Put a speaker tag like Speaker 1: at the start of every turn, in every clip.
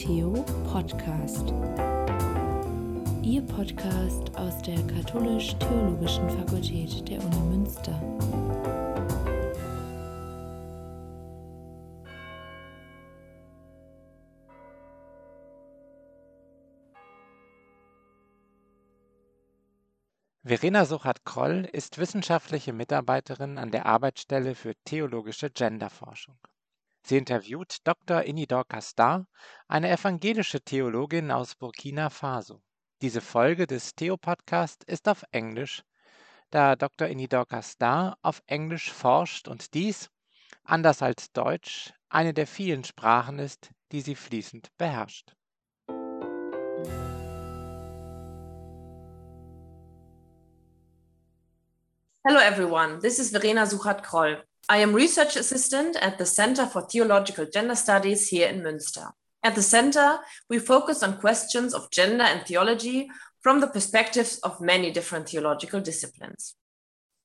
Speaker 1: Theo Podcast. Ihr Podcast aus der Katholisch-Theologischen Fakultät der Uni Münster.
Speaker 2: Verena Suchat-Kroll ist wissenschaftliche Mitarbeiterin an der Arbeitsstelle für theologische Genderforschung. Sie interviewt Dr. Inidor Castar, eine evangelische Theologin aus Burkina Faso. Diese Folge des Theo-Podcast ist auf Englisch, da Dr. Inidor Castar auf Englisch forscht und dies, anders als Deutsch, eine der vielen Sprachen ist, die sie fließend beherrscht.
Speaker 3: Hello, everyone. This is Verena Suchat-Kroll. I am research assistant at the Center for Theological Gender Studies here in Münster. At the center, we focus on questions of gender and theology from the perspectives of many different theological disciplines.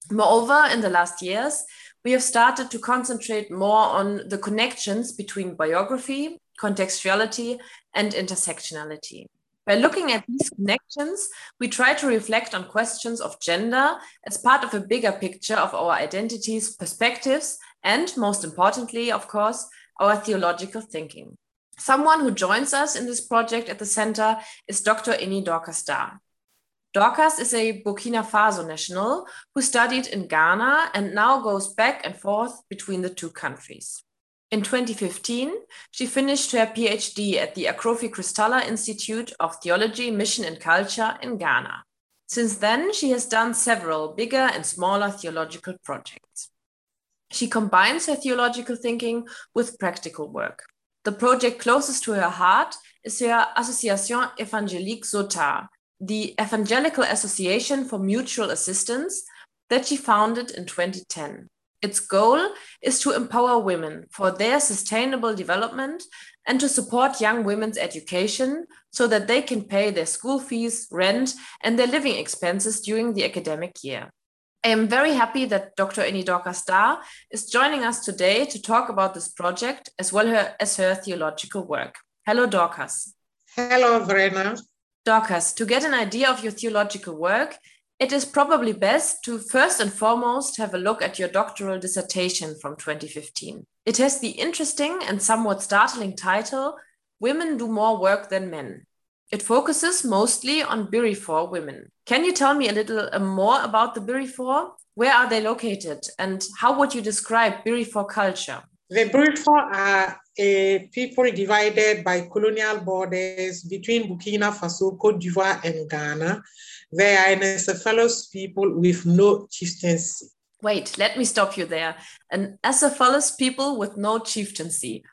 Speaker 3: Moreover, in the last years, we have started to concentrate more on the connections between biography, contextuality, and intersectionality. By looking at these connections, we try to reflect on questions of gender as part of a bigger picture of our identities, perspectives, and most importantly, of course, our theological thinking. Someone who joins us in this project at the center is Dr. Ini Dorcas Dah. Dorcas is a Burkina Faso national who studied in Ghana and now goes back and forth between the two countries. In 2015, she finished her PhD at the Akrofi-Christaller Institute of Theology, Mission and Culture in Ghana. Since then, she has done several bigger and smaller theological projects. She combines her theological thinking with practical work. The project closest to her heart is her Association Évangélique Zotar, the Evangelical Association for Mutual Assistance that she founded in 2010. Its goal is to empower women for their sustainable development and to support young women's education so that they can pay their school fees, rent, and their living expenses during the academic year. I am very happy that Dr. Ini Dorcas Dah is joining us today to talk about this project as well as her theological work. Hello, Dorcas.
Speaker 4: Hello, Verena.
Speaker 3: Dorcas, to get an idea of your theological work, it is probably best to first and foremost have a look at your doctoral dissertation from 2015. It has the interesting and somewhat startling title Women Do More Work Than Men. It focuses mostly on Birifor women. Can you tell me a little uh, more about the Birifor? Where are they located and how would you describe Birifor culture?
Speaker 4: The Birifor are a people divided by colonial borders between Burkina Faso, Cote d'Ivoire, and Ghana they are an Acephalous people with no chieftaincy.
Speaker 3: Wait, let me stop you there. An Acephalous people with no chieftaincy.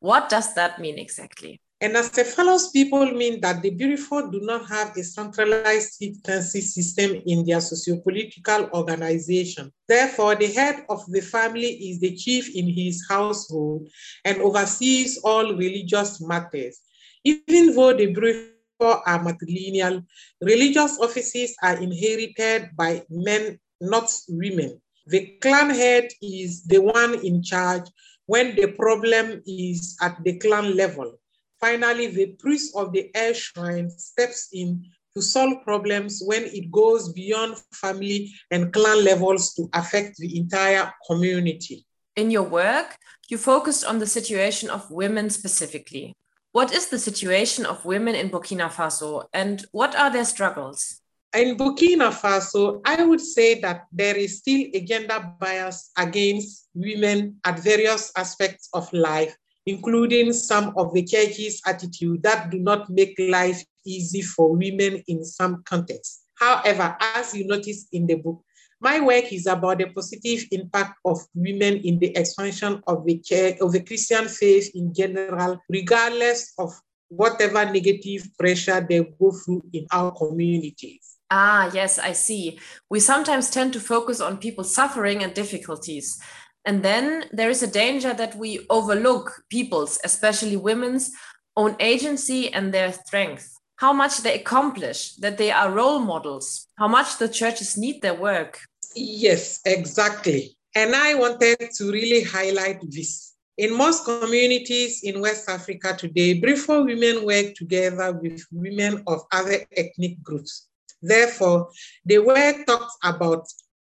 Speaker 3: What does that mean exactly?
Speaker 4: And as Acephalous people mean that the Birifor do not have a centralized chieftaincy system in their socio-political organization. Therefore, the head of the family is the chief in his household and oversees all religious matters. Even though the Birifor are matrilineal. Religious offices are inherited by men, not women. The clan head is the one in charge when the problem is at the clan level. Finally, the priest of the air shrine steps in to solve problems when it goes beyond family and clan levels to affect the entire community.
Speaker 3: In your work, you focused on the situation of women specifically. What is the situation of women in Burkina Faso and what are their struggles?
Speaker 4: In Burkina Faso, I would say that there is still a gender bias against women at various aspects of life, including some of the church's attitude that do not make life easy for women in some contexts. However, as you notice in the book, my work is about the positive impact of women in the expansion of the church, of the Christian faith in general, regardless of whatever negative pressure they go through in our communities.
Speaker 3: Ah, yes, I see. We sometimes tend to focus on people's suffering and difficulties. And then there is a danger that we overlook people's, especially women's, own agency and their strength. How much they accomplish, that they are role models, how much the churches need their work.
Speaker 4: Yes, exactly. And I wanted to really highlight this. In most communities in West Africa today, Birifor women work together with women of other ethnic groups. Therefore, the work talks about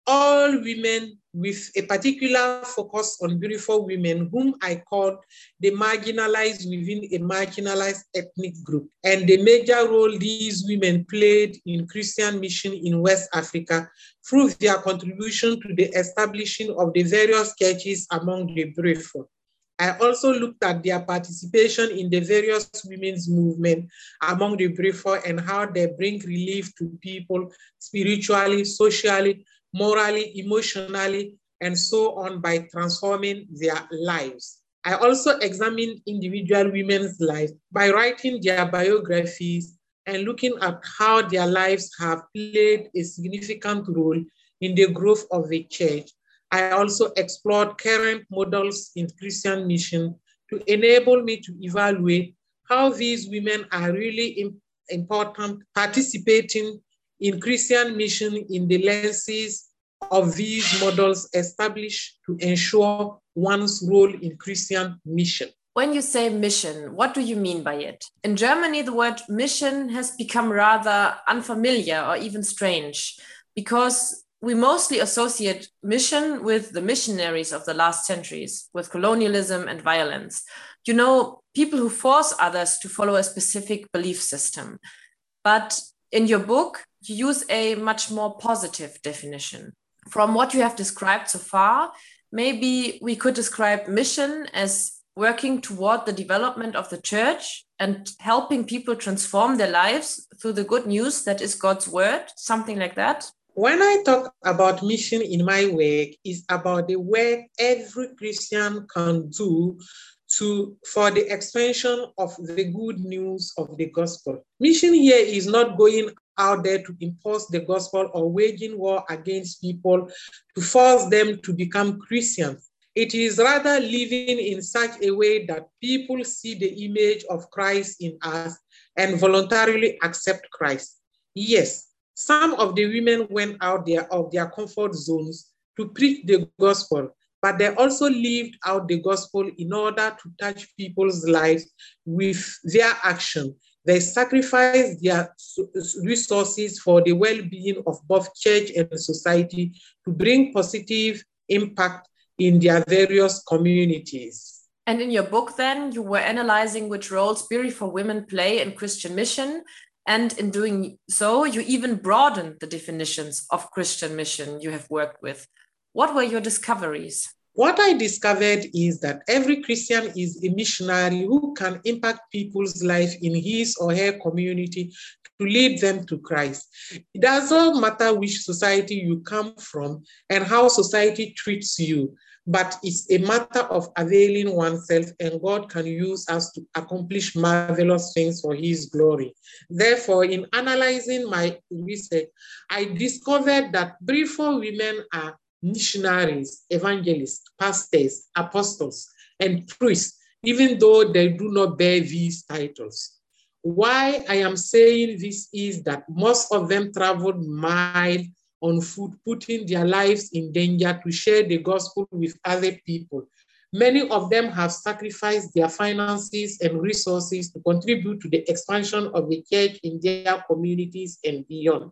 Speaker 4: all women with a particular focus on Birifor women whom I call the marginalized within a marginalized ethnic group and the major role these women played in Christian mission in West Africa through their contribution to the establishing of the various churches among the Birifor. I also looked at their participation in the various women's movement among the Birifor and how they bring relief to people spiritually, socially, morally, emotionally, and so on by transforming their lives. I also examine individual women's lives by writing their biographies and looking at how their lives have played a significant role in the growth of the church. I also explored current models in Christian mission to enable me to evaluate how these women are really important participating in Christian mission in the lenses of these models established to ensure one's role in Christian mission.
Speaker 3: When you say mission, what do you mean by it? In Germany, the word mission has become rather unfamiliar or even strange because we mostly associate mission with the missionaries of the last centuries, with colonialism and violence. You know, people who force others to follow a specific belief system. But in your book, use a much more positive definition. From what you have described so far, maybe we could describe mission as working toward the development of the church and helping people transform their lives through the good news that is God's word, something like that.
Speaker 4: When I talk about mission in my work, is about the work every Christian can do to for the expansion of the good news of the gospel. Mission here is not going out there to impose the gospel or waging war against people to force them to become Christians. It is rather living in such a way that people see the image of Christ in us and voluntarily accept Christ. Yes, some of the women went out there of their comfort zones to preach the gospel, but they also lived out the gospel in order to touch people's lives with their action they sacrifice their resources for the well being of both church and society to bring positive impact in their various communities.
Speaker 3: And in your book, then, you were analyzing which role spiritual women play in Christian mission. And in doing so, you even broadened the definitions of Christian mission you have worked with. What were your discoveries?
Speaker 4: What I discovered is that every Christian is a missionary who can impact people's life in his or her community to lead them to Christ. It doesn't matter which society you come from and how society treats you, but it's a matter of availing oneself, and God can use us to accomplish marvelous things for His glory. Therefore, in analyzing my research, I discovered that Birifor women are missionaries, evangelists, pastors, apostles, and priests, even though they do not bear these titles. Why I am saying this is that most of them traveled miles on foot, putting their lives in danger to share the gospel with other people. Many of them have sacrificed their finances and resources to contribute to the expansion of the church in their communities and beyond.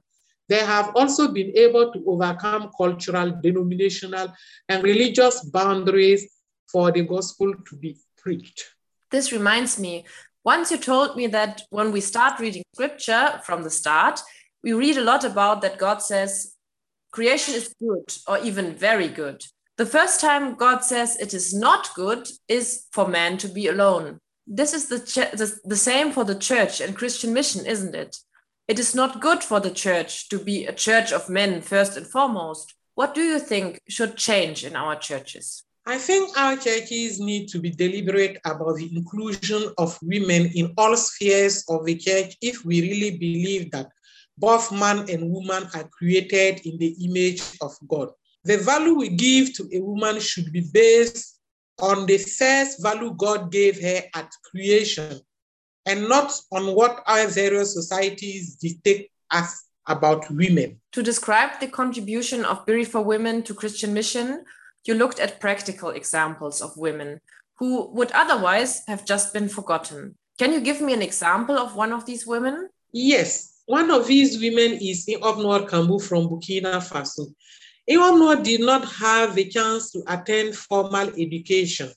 Speaker 4: They have also been able to overcome cultural, denominational, and religious boundaries for the gospel to be preached.
Speaker 3: This reminds me, once you told me that when we start reading scripture from the start, we read a lot about that God says creation is good or even very good. The first time God says it is not good is for man to be alone. This is the, the, the same for the church and Christian mission, isn't it? It is not good for the church to be a church of men first and foremost. What do you think should change in our churches?
Speaker 4: I think our churches need to be deliberate about the inclusion of women in all spheres of the church if we really believe that both man and woman are created in the image of God. The value we give to a woman should be based on the first value God gave her at creation and not on what our various societies dictate us about women.
Speaker 3: To describe the contribution of Birifor women to Christian mission, you looked at practical examples of women who would otherwise have just been forgotten. Can you give me an example of one of these women?
Speaker 4: Yes, one of these women is Iobnor Kambu from Burkina Faso. Iobnor did not have a chance to attend formal education.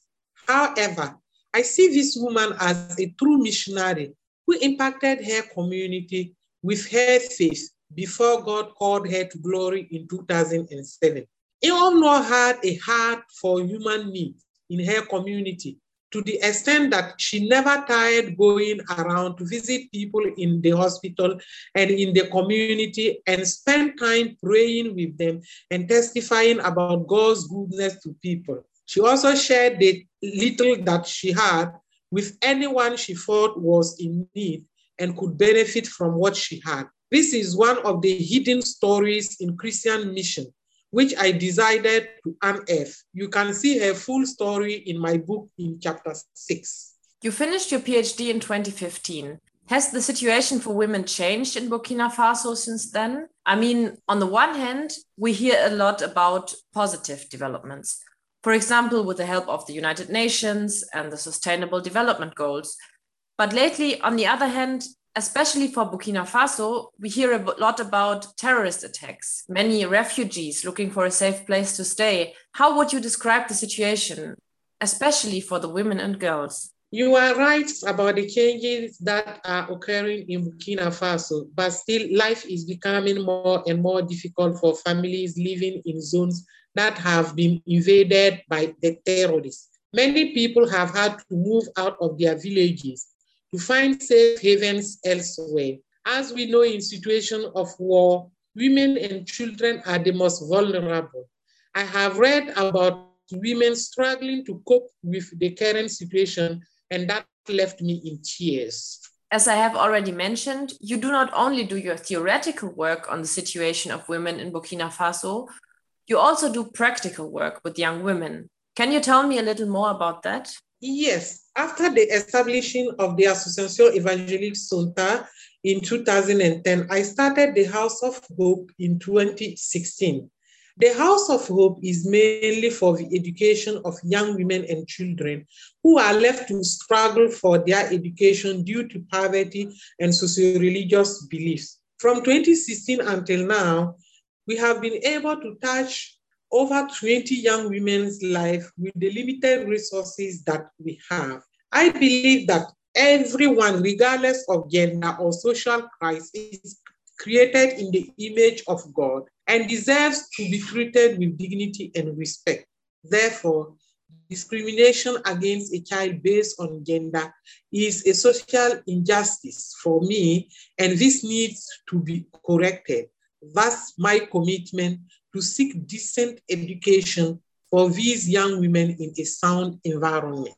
Speaker 4: However, I see this woman as a true missionary who impacted her community with her faith before God called her to glory in 2007. Iobnor had a heart for human needs in her community to the extent that she never tired going around to visit people in the hospital and in the community and spend time praying with them and testifying about God's goodness to people. She also shared the little that she had with anyone she thought was in need and could benefit from what she had. This is one of the hidden stories in Christian mission which I decided to unearth. You can see her full story in my book in chapter six.
Speaker 3: You finished your PhD in 2015. Has the situation for women changed in Burkina Faso since then? I mean, on the one hand, we hear a lot about positive developments. For example, with the help of the United Nations and the Sustainable Development Goals. But lately, on the other hand, especially for Burkina Faso, we hear a lot about terrorist attacks, many refugees looking for a safe place to stay. How would you describe the situation, especially for the women and girls?
Speaker 4: You are right about the changes that are occurring in Burkina Faso, but still life is becoming more and more difficult for families living in zones that have been invaded by the terrorists. Many people have had to move out of their villages to find safe havens elsewhere. As we know in situations of war, women and children are the most vulnerable. I have read about women struggling to cope with the current situation, and that left me in tears.
Speaker 3: As I have already mentioned, you do not only do your theoretical work on the situation of women in Burkina Faso, you also do practical work with young women. Can you tell me a little more about that?
Speaker 4: Yes, after the establishing of the Association Évangélique SONTA in 2010, I started the House of Hope in 2016. The House of Hope is mainly for the education of young women and children who are left to struggle for their education due to poverty and socio-religious beliefs. From 2016 until now, we have been able to touch over 20 young women's life with the limited resources that we have. I believe that everyone, regardless of gender or social class, is created in the image of God and deserves to be treated with dignity and respect. Therefore, discrimination against a child based on gender is a social injustice for me, and this needs to be corrected. Thus, my commitment to seek decent education for these young women in a sound environment.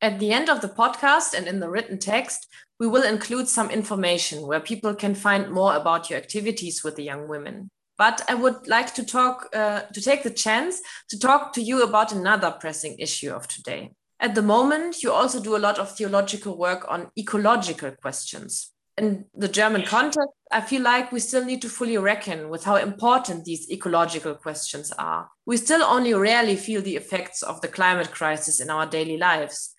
Speaker 3: At the end of the podcast and in the written text, we will include some information where people can find more about your activities with the young women. But I would like to talk uh, to take the chance to talk to you about another pressing issue of today. At the moment, you also do a lot of theological work on ecological questions in the German context, I feel like we still need to fully reckon with how important these ecological questions are. We still only rarely feel the effects of the climate crisis in our daily lives.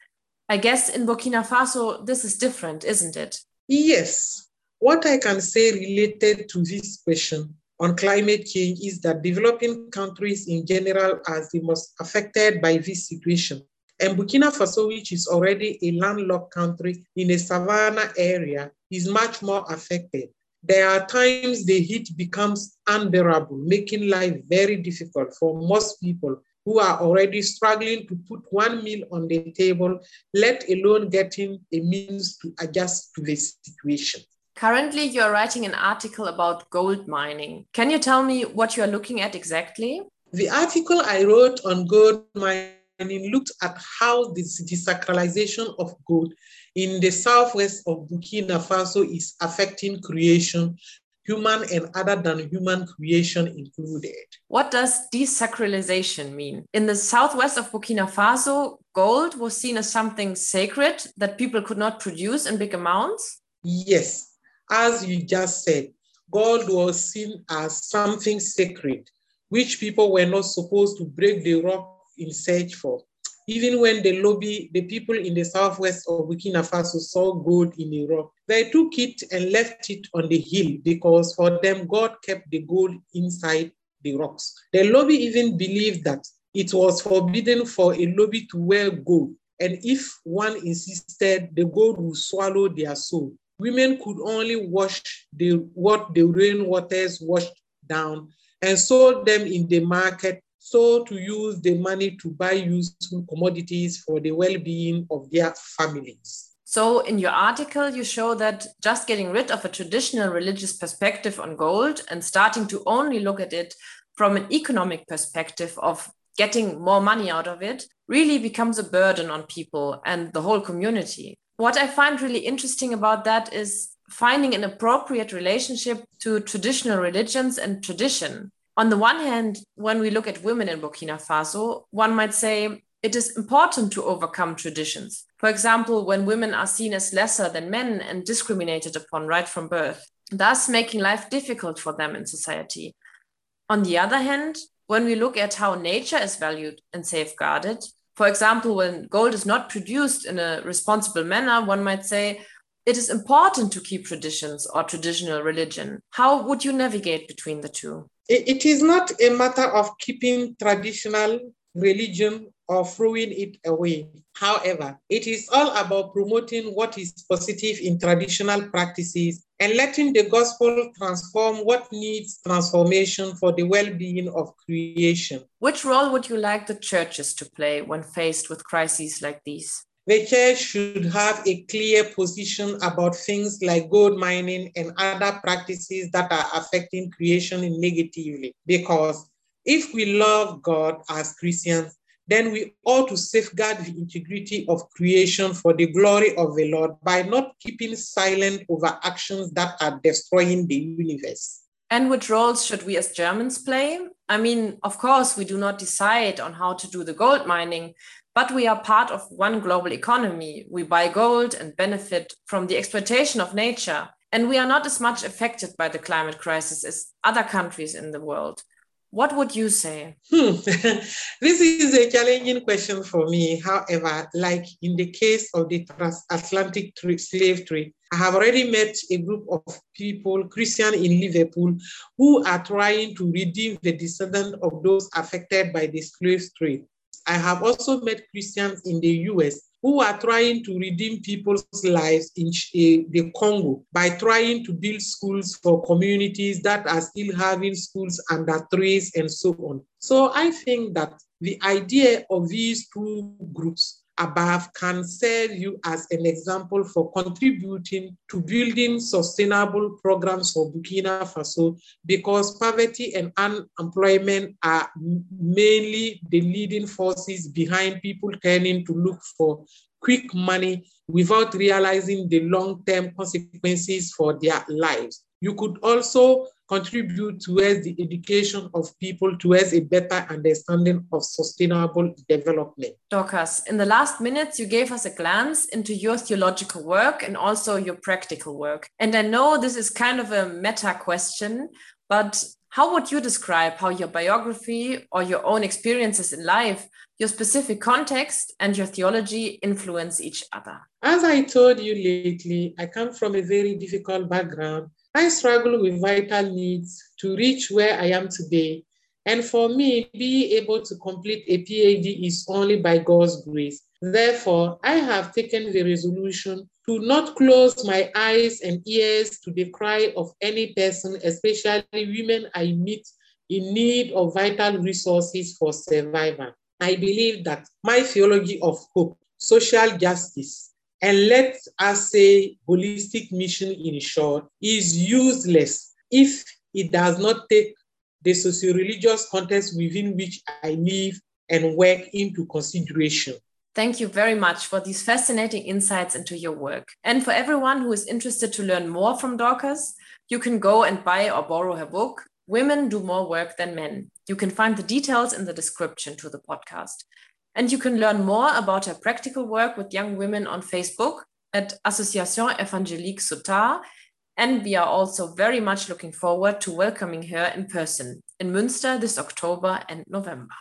Speaker 3: I guess in Burkina Faso, this is different, isn't it?
Speaker 4: Yes. What I can say related to this question on climate change is that developing countries in general are the most affected by this situation. And Burkina Faso, which is already a landlocked country in a savanna area, is much more affected. There are times the heat becomes unbearable, making life very difficult for most people who are already struggling to put one meal on the table, let alone getting a means to adjust to the situation.
Speaker 3: Currently, you're writing an article about gold mining. Can you tell me what you're looking at exactly?
Speaker 4: The article I wrote on gold mining looked at how this desacralization of gold in the southwest of Burkina Faso is affecting creation, human and other than human creation included.
Speaker 3: What does desacralization mean? In the southwest of Burkina Faso, gold was seen as something sacred that people could not produce in big amounts?
Speaker 4: Yes, as you just said, gold was seen as something sacred, which people were not supposed to break the rock in search for. Even when the Lobi, the people in the southwest of Burkina Faso saw gold in rock, they took it and left it on the hill because for them, God kept the gold inside the rocks. The Lobi even believed that it was forbidden for a Lobi to wear gold. And if one insisted, the gold would swallow their soul. Women could only wash the, what the rainwaters washed down and sold them in the market so to use the money to buy useful commodities for the well-being of their families.
Speaker 3: So, in your article, you show that just getting rid of a traditional religious perspective on gold and starting to only look at it from an economic perspective of getting more money out of it really becomes a burden on people and the whole community. What I find really interesting about that is finding an appropriate relationship to traditional religions and tradition. On the one hand, when we look at women in Burkina Faso, one might say it is important to overcome traditions. For example, when women are seen as lesser than men and discriminated upon right from birth, thus making life difficult for them in society. On the other hand, when we look at how nature is valued and safeguarded, for example, when gold is not produced in a responsible manner, one might say it is important to keep traditions or traditional religion. How would you navigate between the two?
Speaker 4: It is not a matter of keeping traditional religion or throwing it away. However, it is all about promoting what is positive in traditional practices and letting the gospel transform what needs transformation for the well being of creation.
Speaker 3: Which role would you like the churches to play when faced with crises like these?
Speaker 4: The church should have a clear position about things like gold mining and other practices that are affecting creation negatively. Because if we love God as Christians, then we ought to safeguard the integrity of creation for the glory of the Lord by not keeping silent over actions that are destroying the universe.
Speaker 3: And which roles should we as Germans play? I mean, of course, we do not decide on how to do the gold mining, but we are part of one global economy. We buy gold and benefit from the exploitation of nature. And we are not as much affected by the climate crisis as other countries in the world. What would you say?
Speaker 4: Hmm. this is a challenging question for me. However, like in the case of the transatlantic slave trade, I have already met a group of people, Christian in Liverpool, who are trying to redeem the descendants of those affected by the slave trade. I have also met Christians in the US who are trying to redeem people's lives in uh, the Congo by trying to build schools for communities that are still having schools under trees and so on. So I think that the idea of these two groups above can serve you as an example for contributing to building sustainable programs for Burkina Faso because poverty and unemployment are mainly the leading forces behind people turning to look for quick money without realizing the long-term consequences for their lives. You could also contribute towards the education of people towards a better understanding of sustainable development.
Speaker 3: Dorcas, in the last minutes, you gave us a glance into your theological work and also your practical work. And I know this is kind of a meta question, but how would you describe how your biography or your own experiences in life, your specific context, and your theology influence each other?
Speaker 4: As I told you lately, I come from a very difficult background I struggle with vital needs to reach where I am today. And for me, being able to complete a PhD is only by God's grace. Therefore, I have taken the resolution to not close my eyes and ears to the cry of any person, especially women I meet in need of vital resources for survival. I believe that my theology of hope, social justice, and let us say holistic mission in short, is useless if it does not take the socio-religious context within which I live and work into consideration.
Speaker 3: Thank you very much for these fascinating insights into your work. And for everyone who is interested to learn more from Dorcas, you can go and buy or borrow her book, Women Do More Work Than Men. You can find the details in the description to the podcast. And you can learn more about her practical work with young women on Facebook at Association Évangélique Sotar. And we are also very much looking forward to welcoming her in person in Münster this October and November.